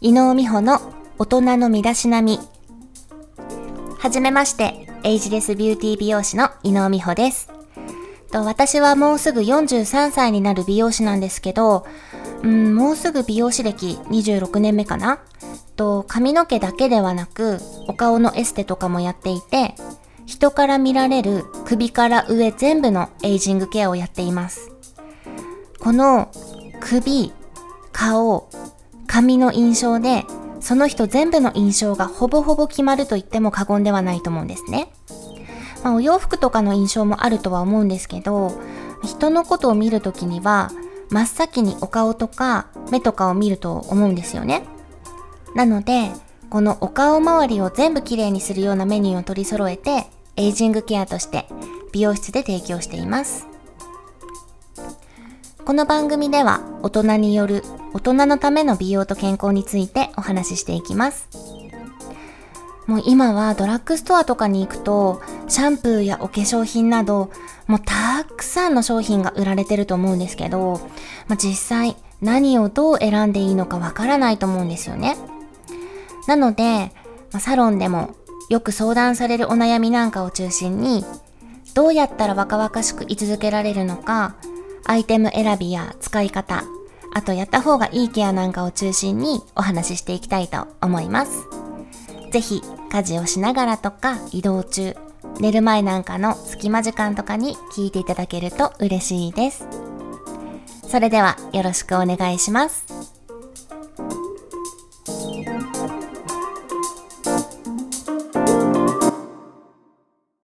伊能美穂の大人の身だしなみ。はじめまして、エイジレスビューティー美容師の伊能美穂です。と私はもうすぐ43歳になる美容師なんですけど、うん、もうすぐ美容師歴26年目かなと髪の毛だけではなくお顔のエステとかもやっていて人から見られる首から上全部のエイジングケアをやっていますこの首顔髪の印象でその人全部の印象がほぼほぼ決まると言っても過言ではないと思うんですね。まあ、お洋服とかの印象もあるとは思うんですけど人のことを見るときには真っ先にお顔とか目とかを見ると思うんですよね。なのでこのお顔周りを全部きれいにするようなメニューを取り揃えてエイジングケアとして美容室で提供しています。この番組では大人による大人のための美容と健康についてお話ししていきますもう今はドラッグストアとかに行くと、シャンプーやお化粧品など、もうたくさんの商品が売られてると思うんですけど、まあ、実際何をどう選んでいいのかわからないと思うんですよね。なので、まあ、サロンでもよく相談されるお悩みなんかを中心に、どうやったら若々しく居続けられるのか、アイテム選びや使い方、あとやった方がいいケアなんかを中心にお話ししていきたいと思います。ぜひ家事をしながらとか移動中、寝る前なんかの隙間時間とかに聞いていただけると嬉しいです。それではよろしくお願いします。